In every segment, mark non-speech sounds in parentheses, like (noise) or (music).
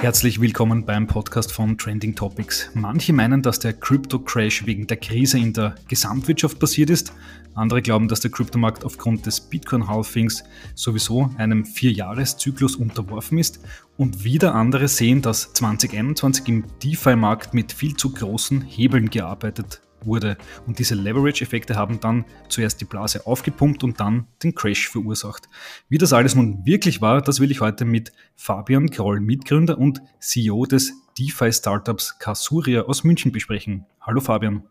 Herzlich willkommen beim Podcast von Trending Topics. Manche meinen, dass der Crypto-Crash wegen der Krise in der Gesamtwirtschaft passiert ist. Andere glauben, dass der Kryptomarkt aufgrund des Bitcoin-Halfings sowieso einem Vierjahreszyklus unterworfen ist. Und wieder andere sehen, dass 2021 im DeFi-Markt mit viel zu großen Hebeln gearbeitet wurde. Und diese Leverage-Effekte haben dann zuerst die Blase aufgepumpt und dann den Crash verursacht. Wie das alles nun wirklich war, das will ich heute mit Fabian Kroll, Mitgründer und CEO des DeFi-Startups Casuria aus München besprechen. Hallo Fabian.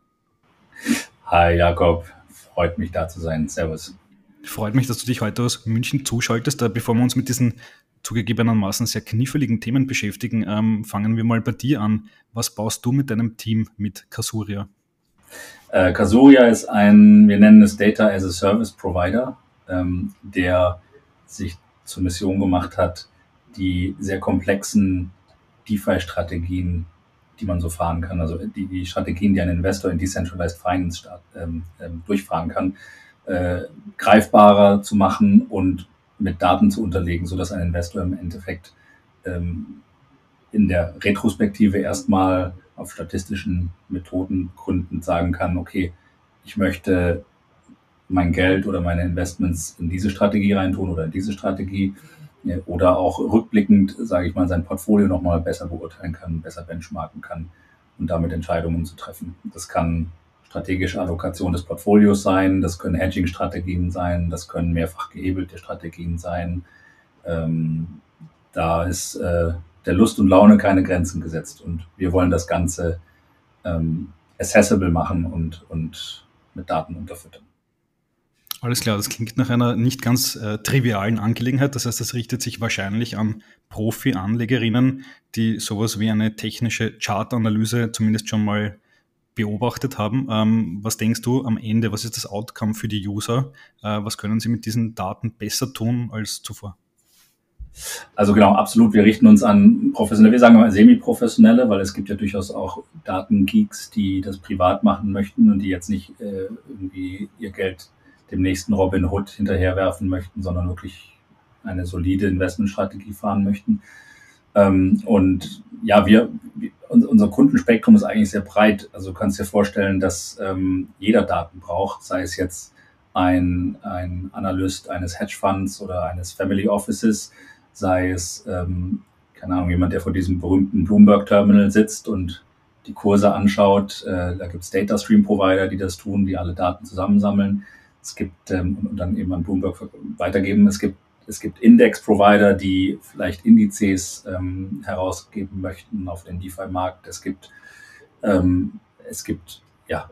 Hi Jakob, freut mich da zu sein. Servus. Freut mich, dass du dich heute aus München zuschaltest. Äh, bevor wir uns mit diesen zugegebenermaßen sehr kniffligen Themen beschäftigen, ähm, fangen wir mal bei dir an. Was baust du mit deinem Team mit Casuria? Äh, Kasuria ist ein, wir nennen es Data as a Service Provider, ähm, der sich zur Mission gemacht hat, die sehr komplexen DeFi-Strategien, die man so fahren kann, also die, die Strategien, die ein Investor in Decentralized Finance start, ähm, ähm, durchfahren kann, äh, greifbarer zu machen und mit Daten zu unterlegen, so dass ein Investor im Endeffekt ähm, in der Retrospektive erstmal auf statistischen Methoden gründend sagen kann, okay, ich möchte mein Geld oder meine Investments in diese Strategie reintun oder in diese Strategie oder auch rückblickend, sage ich mal, sein Portfolio nochmal besser beurteilen kann, besser benchmarken kann und damit Entscheidungen zu treffen. Das kann strategische Allokation des Portfolios sein, das können Hedging-Strategien sein, das können mehrfach gehebelte Strategien sein. Ähm, da ist äh, der Lust und Laune keine Grenzen gesetzt. Und wir wollen das Ganze ähm, accessible machen und, und mit Daten unterfüttern. Alles klar, das klingt nach einer nicht ganz äh, trivialen Angelegenheit. Das heißt, das richtet sich wahrscheinlich an Profi-Anlegerinnen, die sowas wie eine technische Chartanalyse zumindest schon mal beobachtet haben. Ähm, was denkst du am Ende? Was ist das Outcome für die User? Äh, was können sie mit diesen Daten besser tun als zuvor? Also genau, absolut. Wir richten uns an professionelle, wir sagen mal semi-professionelle, weil es gibt ja durchaus auch Datengeeks, die das privat machen möchten und die jetzt nicht äh, irgendwie ihr Geld dem nächsten Robin Hood hinterherwerfen möchten, sondern wirklich eine solide Investmentstrategie fahren möchten. Ähm, und ja, wir, unser Kundenspektrum ist eigentlich sehr breit. Also du kannst dir vorstellen, dass ähm, jeder Daten braucht, sei es jetzt ein, ein Analyst eines Hedgefonds oder eines Family Offices, sei es, ähm, keine Ahnung, jemand, der vor diesem berühmten Bloomberg-Terminal sitzt und die Kurse anschaut. Äh, da gibt es Data Stream Provider, die das tun, die alle Daten zusammensammeln. Es gibt ähm, und dann eben an Bloomberg weitergeben. Es gibt es gibt Index-Provider, die vielleicht Indizes ähm, herausgeben möchten auf den DeFi-Markt. Es gibt ähm, es gibt ja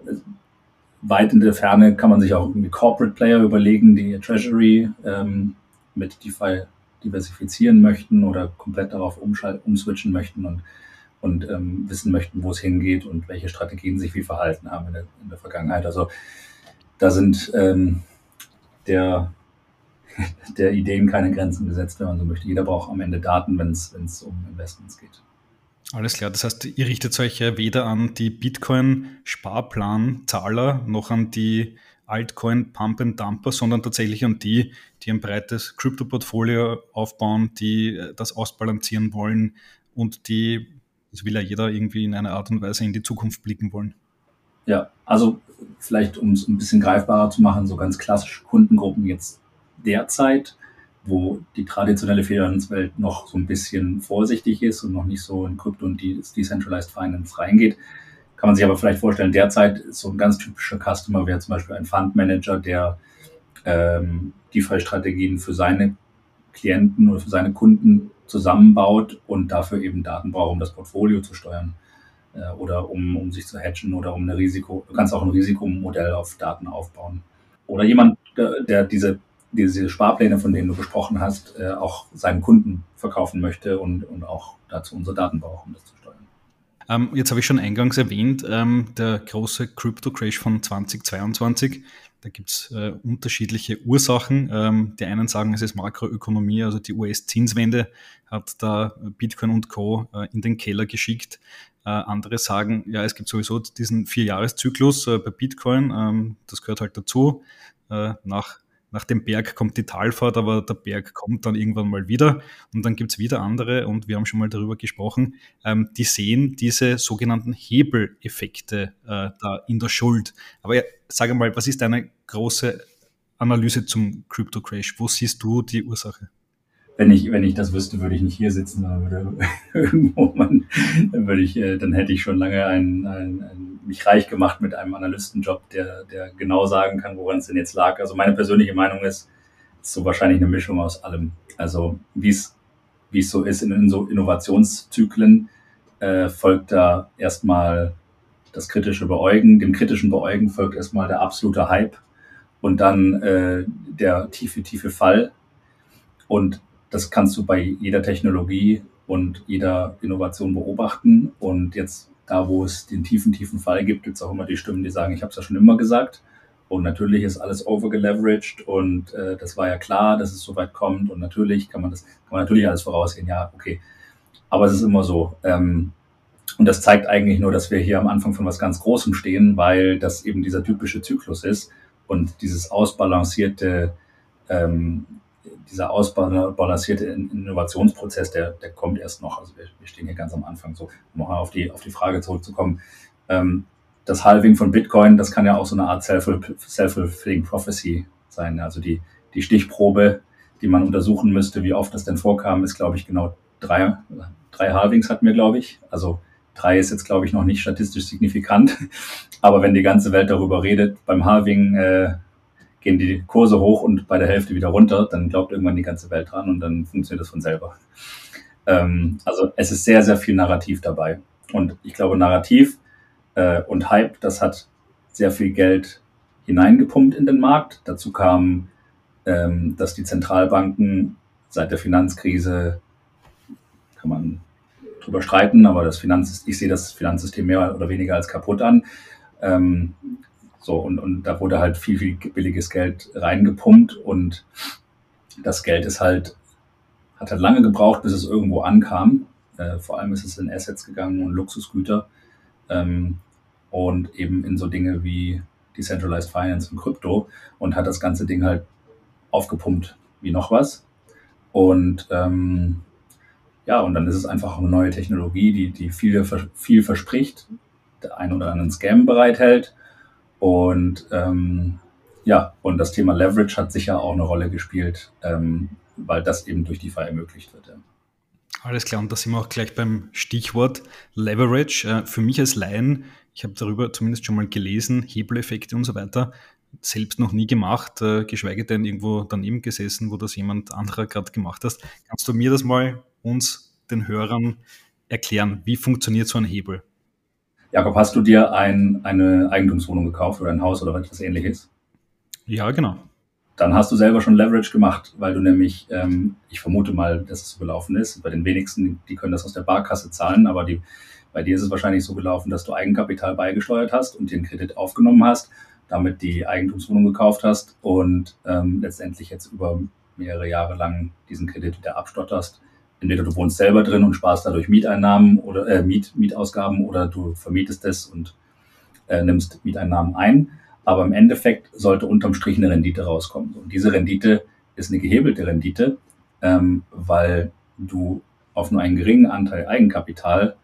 weit in der Ferne kann man sich auch irgendwie Corporate Player überlegen, die Treasury ähm, mit DeFi diversifizieren möchten oder komplett darauf umswitchen möchten und, und ähm, wissen möchten, wo es hingeht und welche Strategien sich wie verhalten haben in der, in der Vergangenheit. Also da sind ähm, der, (laughs) der Ideen keine Grenzen gesetzt, wenn man so möchte. Jeder braucht am Ende Daten, wenn es um Investments geht. Alles klar, das heißt, ihr richtet euch ja weder an die Bitcoin-Sparplan-Zahler noch an die Altcoin Pump and Dumper, sondern tatsächlich an die, die ein breites Krypto-Portfolio aufbauen, die äh, das ausbalancieren wollen und die, das will ja jeder irgendwie in einer Art und Weise in die Zukunft blicken wollen. Ja, also vielleicht um es ein bisschen greifbarer zu machen, so ganz klassische Kundengruppen jetzt derzeit, wo die traditionelle Finanzwelt noch so ein bisschen vorsichtig ist und noch nicht so in Krypto und die Decentralized Finance reingeht, kann man sich aber vielleicht vorstellen, derzeit ist so ein ganz typischer Customer wäre zum Beispiel ein Fund Manager, der ähm, DeFi-Strategien für seine Klienten oder für seine Kunden zusammenbaut und dafür eben Daten braucht, um das Portfolio zu steuern äh, oder um, um sich zu hatchen oder um eine Risiko, du kannst auch ein Risikomodell auf Daten aufbauen. Oder jemand, der, der diese, diese Sparpläne, von denen du gesprochen hast, äh, auch seinen Kunden verkaufen möchte und, und auch dazu unsere Daten braucht, um das zu steuern. Ähm, jetzt habe ich schon eingangs erwähnt, ähm, der große Crypto-Crash von 2022. Da gibt es äh, unterschiedliche Ursachen. Ähm, die einen sagen, es ist Makroökonomie, also die US-Zinswende hat da Bitcoin und Co. Äh, in den Keller geschickt. Äh, andere sagen, ja, es gibt sowieso diesen Vierjahreszyklus äh, bei Bitcoin. Ähm, das gehört halt dazu. Äh, nach nach dem Berg kommt die Talfahrt, aber der Berg kommt dann irgendwann mal wieder und dann gibt es wieder andere und wir haben schon mal darüber gesprochen, ähm, die sehen diese sogenannten Hebeleffekte äh, da in der Schuld. Aber ja, sage mal, was ist deine große Analyse zum Crypto Crash? Wo siehst du die Ursache? Wenn ich, wenn ich das wüsste, würde ich nicht hier sitzen, sondern würde (laughs) irgendwo man, dann würde ich, äh, dann hätte ich schon lange ein, ein, ein, mich reich gemacht mit einem Analystenjob, der, der genau sagen kann, woran es denn jetzt lag. Also meine persönliche Meinung ist, ist so wahrscheinlich eine Mischung aus allem. Also wie es, wie es so ist in, in so Innovationszyklen, äh, folgt da erstmal das kritische Beäugen. Dem kritischen Beäugen folgt erstmal der absolute Hype und dann äh, der tiefe, tiefe Fall. Und das kannst du bei jeder Technologie und jeder Innovation beobachten. Und jetzt da, wo es den tiefen, tiefen Fall gibt, gibt es auch immer die Stimmen, die sagen, ich habe es ja schon immer gesagt. Und natürlich ist alles overgeleveraged und äh, das war ja klar, dass es so weit kommt. Und natürlich kann man das, kann man natürlich alles vorausgehen, ja, okay. Aber es ist immer so. Ähm, und das zeigt eigentlich nur, dass wir hier am Anfang von was ganz Großem stehen, weil das eben dieser typische Zyklus ist und dieses ausbalancierte ähm, dieser ausbalancierte Innovationsprozess, der, der kommt erst noch. Also wir, wir stehen hier ganz am Anfang. So, um noch auf die, auf die Frage zurückzukommen. Ähm, das Halving von Bitcoin, das kann ja auch so eine Art Self-Fulfilling Prophecy sein. Also die, die Stichprobe, die man untersuchen müsste, wie oft das denn vorkam, ist, glaube ich, genau drei, drei Halvings hatten wir, glaube ich. Also drei ist jetzt, glaube ich, noch nicht statistisch signifikant. (laughs) Aber wenn die ganze Welt darüber redet, beim Halving äh, gehen die Kurse hoch und bei der Hälfte wieder runter, dann glaubt irgendwann die ganze Welt dran und dann funktioniert das von selber. Ähm, also es ist sehr, sehr viel Narrativ dabei. Und ich glaube, Narrativ äh, und Hype, das hat sehr viel Geld hineingepumpt in den Markt. Dazu kam, ähm, dass die Zentralbanken seit der Finanzkrise, kann man drüber streiten, aber das Finanz, ich sehe das Finanzsystem mehr oder weniger als kaputt an. Ähm, so, und, und da wurde halt viel, viel billiges Geld reingepumpt und das Geld ist halt, hat halt lange gebraucht, bis es irgendwo ankam. Äh, vor allem ist es in Assets gegangen und Luxusgüter ähm, und eben in so Dinge wie Decentralized Finance und Krypto und hat das ganze Ding halt aufgepumpt wie noch was. Und ähm, ja, und dann ist es einfach eine neue Technologie, die, die viel, viel verspricht, der einen oder anderen Scam bereithält und ähm, ja, und das Thema Leverage hat sicher auch eine Rolle gespielt, ähm, weil das eben durch DeFi ermöglicht wird. Ja. Alles klar, und da sind wir auch gleich beim Stichwort Leverage. Äh, für mich als Laien, ich habe darüber zumindest schon mal gelesen, Hebeleffekte und so weiter, selbst noch nie gemacht, äh, geschweige denn irgendwo daneben gesessen, wo das jemand anderer gerade gemacht hat. Kannst du mir das mal uns, den Hörern, erklären? Wie funktioniert so ein Hebel? Jakob, hast du dir ein, eine Eigentumswohnung gekauft oder ein Haus oder etwas ähnliches? Ja, genau. Dann hast du selber schon Leverage gemacht, weil du nämlich, ähm, ich vermute mal, dass es so gelaufen ist. Bei den wenigsten, die können das aus der Barkasse zahlen, aber die, bei dir ist es wahrscheinlich so gelaufen, dass du Eigenkapital beigesteuert hast und den Kredit aufgenommen hast, damit die Eigentumswohnung gekauft hast und ähm, letztendlich jetzt über mehrere Jahre lang diesen Kredit wieder abstotterst entweder du wohnst selber drin und sparst dadurch Mieteinnahmen oder äh, Miet, Mietausgaben oder du vermietest es und äh, nimmst Mieteinnahmen ein. Aber im Endeffekt sollte unterm Strich eine Rendite rauskommen. Und diese Rendite ist eine gehebelte Rendite, ähm, weil du auf nur einen geringen Anteil Eigenkapital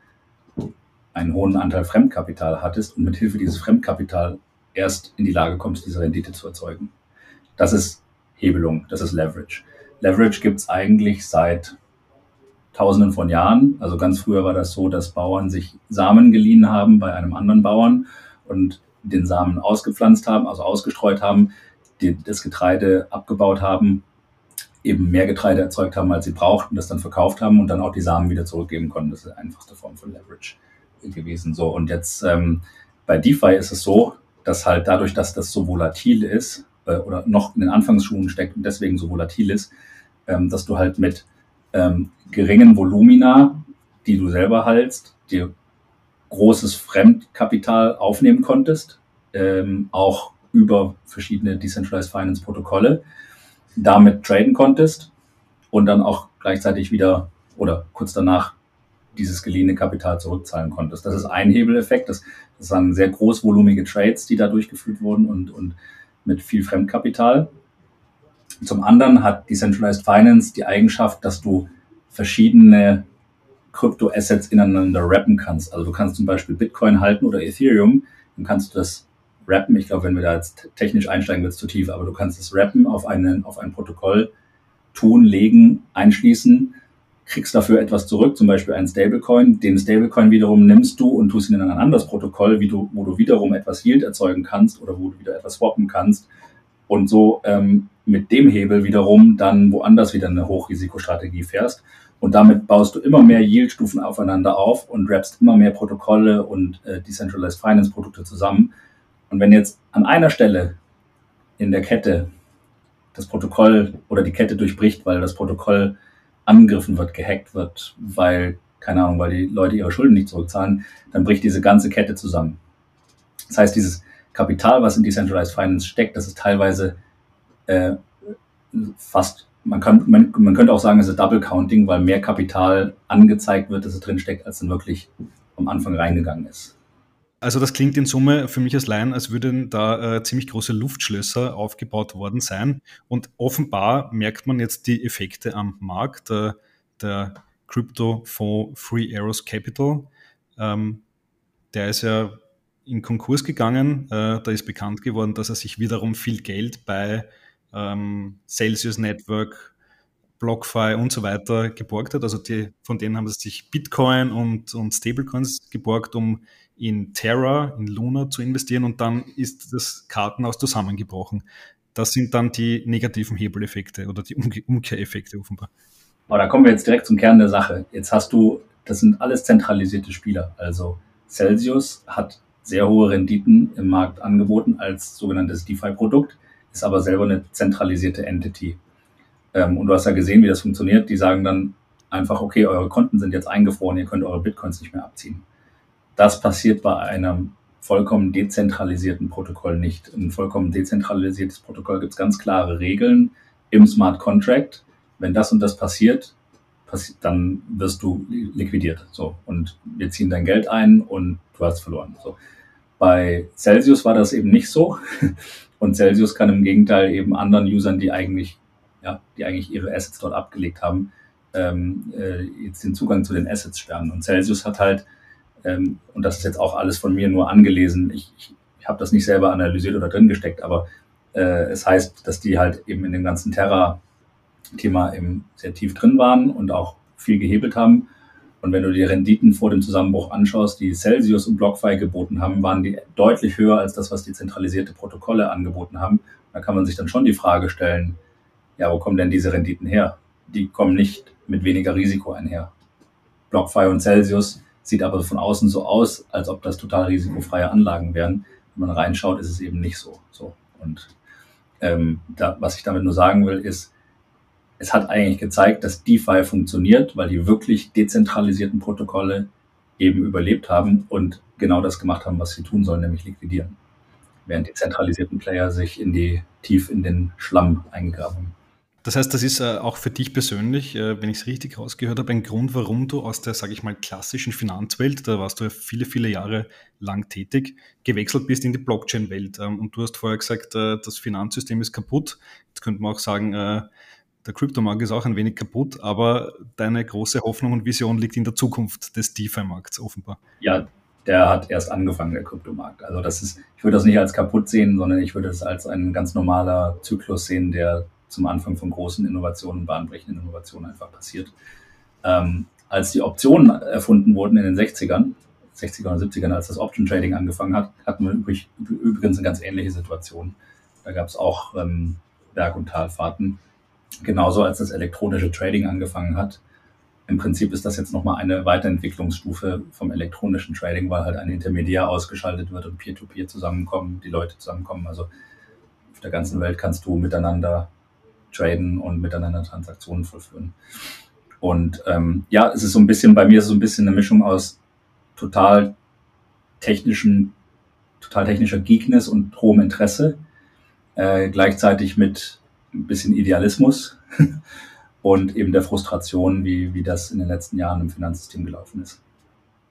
einen hohen Anteil Fremdkapital hattest und mit Hilfe dieses Fremdkapital erst in die Lage kommst, diese Rendite zu erzeugen. Das ist Hebelung, das ist Leverage. Leverage gibt es eigentlich seit Tausenden von Jahren. Also ganz früher war das so, dass Bauern sich Samen geliehen haben bei einem anderen Bauern und den Samen ausgepflanzt haben, also ausgestreut haben, die, das Getreide abgebaut haben, eben mehr Getreide erzeugt haben, als sie brauchten, das dann verkauft haben und dann auch die Samen wieder zurückgeben konnten. Das ist die einfachste Form von Leverage gewesen. So und jetzt ähm, bei DeFi ist es so, dass halt dadurch, dass das so volatil ist äh, oder noch in den Anfangsschuhen steckt und deswegen so volatil ist, ähm, dass du halt mit ähm, geringen Volumina, die du selber hältst, dir großes Fremdkapital aufnehmen konntest, ähm, auch über verschiedene Decentralized Finance Protokolle, damit traden konntest und dann auch gleichzeitig wieder oder kurz danach dieses geliehene Kapital zurückzahlen konntest. Das ist ein Hebeleffekt. Das, das waren sehr großvolumige Trades, die da durchgeführt wurden und, und mit viel Fremdkapital. Zum anderen hat Decentralized Finance die Eigenschaft, dass du verschiedene Krypto-Assets ineinander rappen kannst. Also du kannst zum Beispiel Bitcoin halten oder Ethereum, dann kannst du das rappen. Ich glaube, wenn wir da jetzt technisch einsteigen, wird es zu tief, aber du kannst es rappen auf, einen, auf ein Protokoll, tun, legen, einschließen, kriegst dafür etwas zurück, zum Beispiel einen Stablecoin. Den Stablecoin wiederum nimmst du und tust ihn in ein anderes Protokoll, wie du, wo du wiederum etwas Yield erzeugen kannst oder wo du wieder etwas swappen kannst und so ähm, mit dem Hebel wiederum dann woanders wieder eine Hochrisikostrategie fährst. Und damit baust du immer mehr Yield-Stufen aufeinander auf und rappst immer mehr Protokolle und äh, Decentralized Finance Produkte zusammen. Und wenn jetzt an einer Stelle in der Kette das Protokoll oder die Kette durchbricht, weil das Protokoll angegriffen wird, gehackt wird, weil, keine Ahnung, weil die Leute ihre Schulden nicht zurückzahlen, dann bricht diese ganze Kette zusammen. Das heißt, dieses Kapital, was in Decentralized Finance steckt, das ist teilweise äh, fast, man, kann, man, man könnte auch sagen, es ist Double Counting, weil mehr Kapital angezeigt wird, dass es drin steckt, als dann wirklich am Anfang reingegangen ist. Also das klingt in Summe für mich als Laien, als würden da äh, ziemlich große Luftschlösser aufgebaut worden sein. Und offenbar merkt man jetzt die Effekte am Markt. Der, der Kryptofonds Free Arrows Capital, ähm, der ist ja in Konkurs gegangen. Äh, da ist bekannt geworden, dass er sich wiederum viel Geld bei ähm, Celsius Network, BlockFi und so weiter geborgt hat. Also die, von denen haben sie sich Bitcoin und, und Stablecoins geborgt, um in Terra, in Luna zu investieren und dann ist das Kartenhaus zusammengebrochen. Das sind dann die negativen Hebeleffekte oder die Umkehreffekte offenbar. Aber da kommen wir jetzt direkt zum Kern der Sache. Jetzt hast du, das sind alles zentralisierte Spieler. Also Celsius hat sehr hohe Renditen im Markt angeboten als sogenanntes DeFi-Produkt, ist aber selber eine zentralisierte Entity. Ähm, und du hast ja gesehen, wie das funktioniert. Die sagen dann einfach, okay, eure Konten sind jetzt eingefroren, ihr könnt eure Bitcoins nicht mehr abziehen. Das passiert bei einem vollkommen dezentralisierten Protokoll nicht. Ein vollkommen dezentralisiertes Protokoll gibt es ganz klare Regeln im Smart Contract. Wenn das und das passiert, passi dann wirst du liquidiert. So. Und wir ziehen dein Geld ein und du hast verloren. So. Bei Celsius war das eben nicht so. Und Celsius kann im Gegenteil eben anderen Usern, die eigentlich, ja, die eigentlich ihre Assets dort abgelegt haben, ähm, äh, jetzt den Zugang zu den Assets sperren. Und Celsius hat halt ähm, und das ist jetzt auch alles von mir nur angelesen. Ich, ich, ich habe das nicht selber analysiert oder drin gesteckt, aber äh, es heißt, dass die halt eben in dem ganzen Terra-Thema eben sehr tief drin waren und auch viel gehebelt haben. Und wenn du die Renditen vor dem Zusammenbruch anschaust, die Celsius und BlockFi geboten haben, waren die deutlich höher als das, was die zentralisierte Protokolle angeboten haben. Da kann man sich dann schon die Frage stellen, ja, wo kommen denn diese Renditen her? Die kommen nicht mit weniger Risiko einher. BlockFi und Celsius sieht aber von außen so aus, als ob das total risikofreie Anlagen wären. Wenn man reinschaut, ist es eben nicht so. so. Und ähm, da, was ich damit nur sagen will, ist, es hat eigentlich gezeigt, dass DeFi funktioniert, weil die wirklich dezentralisierten Protokolle eben überlebt haben und genau das gemacht haben, was sie tun sollen, nämlich liquidieren. Während die zentralisierten Player sich in die, tief in den Schlamm eingegraben haben. Das heißt, das ist äh, auch für dich persönlich, äh, wenn ich es richtig rausgehört habe, ein Grund, warum du aus der, sage ich mal, klassischen Finanzwelt, da warst du ja viele, viele Jahre lang tätig, gewechselt bist in die Blockchain-Welt. Ähm, und du hast vorher gesagt, äh, das Finanzsystem ist kaputt. Jetzt könnte man auch sagen, der Kryptomarkt ist auch ein wenig kaputt, aber deine große Hoffnung und Vision liegt in der Zukunft des DeFi-Markts offenbar. Ja, der hat erst angefangen, der Kryptomarkt. Also das ist, ich würde das nicht als kaputt sehen, sondern ich würde es als ein ganz normaler Zyklus sehen, der zum Anfang von großen Innovationen, bahnbrechenden Innovationen einfach passiert. Ähm, als die Optionen erfunden wurden in den 60ern, 60er und 70ern, als das Option Trading angefangen hat, hatten wir übrig, übrigens eine ganz ähnliche Situation. Da gab es auch ähm, Berg- und Talfahrten. Genauso als das elektronische Trading angefangen hat. Im Prinzip ist das jetzt nochmal eine Weiterentwicklungsstufe vom elektronischen Trading, weil halt ein Intermediär ausgeschaltet wird und Peer-to-Peer -Peer zusammenkommen, die Leute zusammenkommen. Also auf der ganzen Welt kannst du miteinander traden und miteinander Transaktionen vollführen. Und ähm, ja, es ist so ein bisschen, bei mir ist es so ein bisschen eine Mischung aus total technischen, total technischer Geekness und hohem Interesse, äh, gleichzeitig mit ein bisschen Idealismus (laughs) und eben der Frustration, wie, wie das in den letzten Jahren im Finanzsystem gelaufen ist.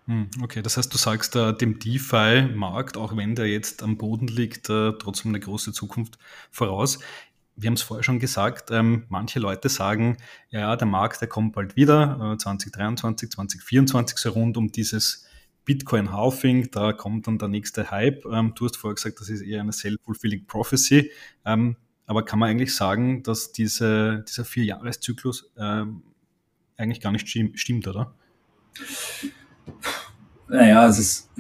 Hm, okay, das heißt, du sagst äh, dem DeFi-Markt, auch wenn der jetzt am Boden liegt, äh, trotzdem eine große Zukunft voraus. wir haben es vorher schon gesagt, ähm, manche Leute sagen, ja, der Markt, der kommt bald wieder, äh, 2023, 2024, so rund um dieses Bitcoin-Halving, da kommt dann der nächste Hype. Ähm, du hast vorher gesagt, das ist eher eine self-fulfilling prophecy. Aber kann man eigentlich sagen, dass diese, dieser Vierjahreszyklus ähm, eigentlich gar nicht stimmt, oder? Naja, es ist,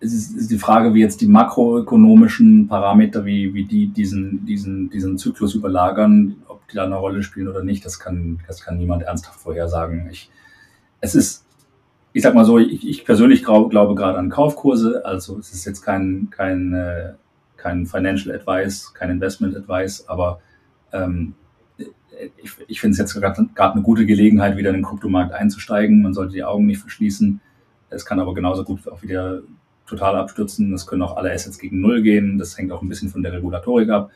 es ist, ist die Frage, wie jetzt die makroökonomischen Parameter, wie, wie die diesen, diesen, diesen Zyklus überlagern, ob die da eine Rolle spielen oder nicht, das kann, das kann niemand ernsthaft vorhersagen. Ich, es ist, ich sag mal so, ich, ich persönlich glaube, glaube gerade an Kaufkurse, also es ist jetzt kein, kein, kein Financial Advice, kein Investment Advice, aber ähm, ich, ich finde es jetzt gerade eine gute Gelegenheit, wieder in den Kryptomarkt einzusteigen. Man sollte die Augen nicht verschließen. Es kann aber genauso gut auch wieder total abstürzen. Es können auch alle Assets gegen Null gehen. Das hängt auch ein bisschen von der Regulatorik ab.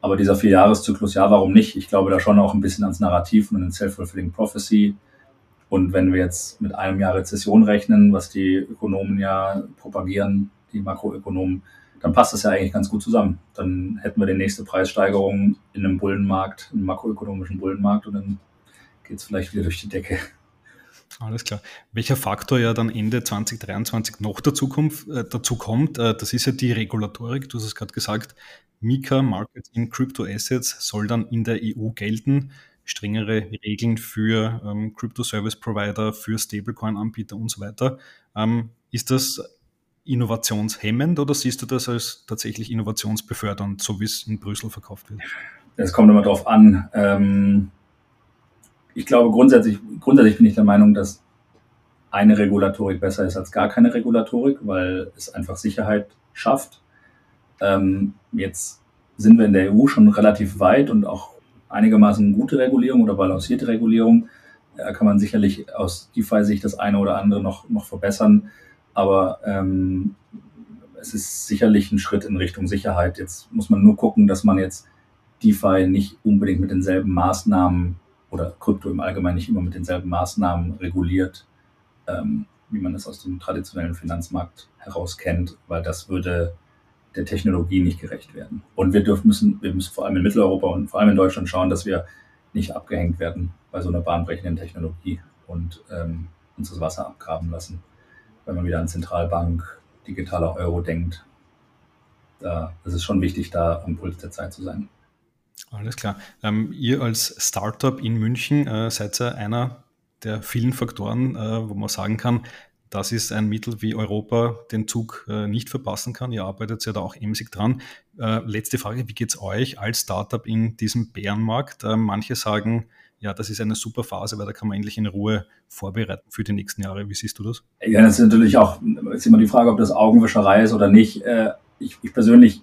Aber dieser Vierjahreszyklus, ja, warum nicht? Ich glaube da schon auch ein bisschen ans Narrativ und an Self-Fulfilling Prophecy. Und wenn wir jetzt mit einem Jahr Rezession rechnen, was die Ökonomen ja propagieren, die Makroökonomen, dann passt das ja eigentlich ganz gut zusammen. Dann hätten wir die nächste Preissteigerung in einem Bullenmarkt, einem makroökonomischen Bullenmarkt und dann geht es vielleicht wieder durch die Decke. Alles klar. Welcher Faktor ja dann Ende 2023 noch dazu, kommt, äh, dazu kommt, äh, das ist ja die Regulatorik. Du hast es gerade gesagt, Mika, Market in Crypto Assets, soll dann in der EU gelten. Strengere Regeln für ähm, Crypto Service Provider, für Stablecoin-Anbieter und so weiter. Ähm, ist das innovationshemmend oder siehst du das als tatsächlich innovationsbefördernd, so wie es in Brüssel verkauft wird? Es kommt immer darauf an. Ähm, ich glaube grundsätzlich, grundsätzlich bin ich der Meinung, dass eine Regulatorik besser ist als gar keine Regulatorik, weil es einfach Sicherheit schafft. Ähm, jetzt sind wir in der EU schon relativ weit und auch einigermaßen gute Regulierung oder balancierte Regulierung. Da kann man sicherlich aus DeFi-Sicht das eine oder andere noch, noch verbessern. Aber ähm, es ist sicherlich ein Schritt in Richtung Sicherheit. Jetzt muss man nur gucken, dass man jetzt DeFi nicht unbedingt mit denselben Maßnahmen oder Krypto im Allgemeinen nicht immer mit denselben Maßnahmen reguliert, ähm, wie man es aus dem traditionellen Finanzmarkt heraus kennt, weil das würde der Technologie nicht gerecht werden. Und wir dürfen müssen, wir müssen vor allem in Mitteleuropa und vor allem in Deutschland schauen, dass wir nicht abgehängt werden bei so einer bahnbrechenden Technologie und ähm, uns das Wasser abgraben lassen wenn man wieder an Zentralbank, digitaler Euro denkt. Da ist es schon wichtig, da am Puls der Zeit zu sein. Alles klar. Ähm, ihr als Startup in München äh, seid ja einer der vielen Faktoren, äh, wo man sagen kann, das ist ein Mittel, wie Europa den Zug äh, nicht verpassen kann. Ihr arbeitet ja da auch emsig dran. Äh, letzte Frage, wie geht es euch als Startup in diesem Bärenmarkt? Äh, manche sagen, ja, das ist eine super Phase, weil da kann man endlich in Ruhe vorbereiten für die nächsten Jahre. Wie siehst du das? Ja, das ist natürlich auch ist immer die Frage, ob das Augenwischerei ist oder nicht. Äh, ich, ich persönlich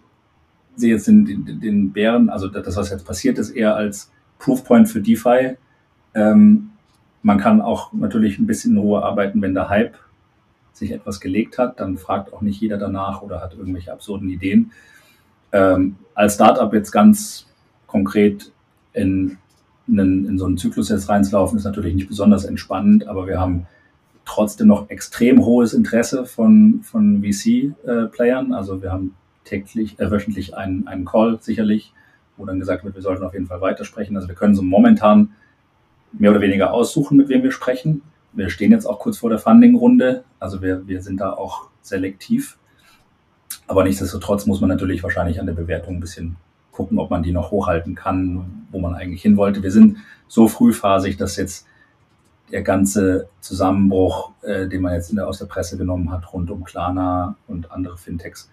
sehe jetzt den, den, den Bären, also das, was jetzt passiert ist, eher als Proofpoint für DeFi. Ähm, man kann auch natürlich ein bisschen in Ruhe arbeiten, wenn der Hype sich etwas gelegt hat. Dann fragt auch nicht jeder danach oder hat irgendwelche absurden Ideen. Ähm, als Startup jetzt ganz konkret in in, in so einen Zyklus jetzt reinzulaufen, ist natürlich nicht besonders entspannend, aber wir haben trotzdem noch extrem hohes Interesse von, von VC-Playern. Äh, also wir haben täglich, äh, wöchentlich einen, einen Call sicherlich, wo dann gesagt wird, wir sollten auf jeden Fall weitersprechen. Also wir können so momentan mehr oder weniger aussuchen, mit wem wir sprechen. Wir stehen jetzt auch kurz vor der Funding-Runde, also wir, wir sind da auch selektiv. Aber nichtsdestotrotz muss man natürlich wahrscheinlich an der Bewertung ein bisschen gucken, ob man die noch hochhalten kann, wo man eigentlich hin wollte. Wir sind so frühphasig, dass jetzt der ganze Zusammenbruch, äh, den man jetzt der, aus der Presse genommen hat, rund um Klarna und andere Fintechs,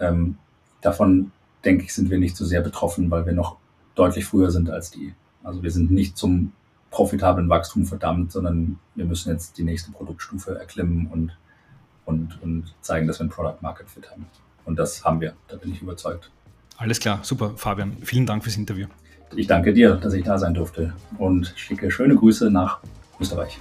ähm, davon denke ich, sind wir nicht so sehr betroffen, weil wir noch deutlich früher sind als die. Also wir sind nicht zum profitablen Wachstum verdammt, sondern wir müssen jetzt die nächste Produktstufe erklimmen und, und, und zeigen, dass wir ein Product Market Fit haben. Und das haben wir, da bin ich überzeugt. Alles klar, super, Fabian. Vielen Dank fürs Interview. Ich danke dir, dass ich da sein durfte und schicke schöne Grüße nach Österreich.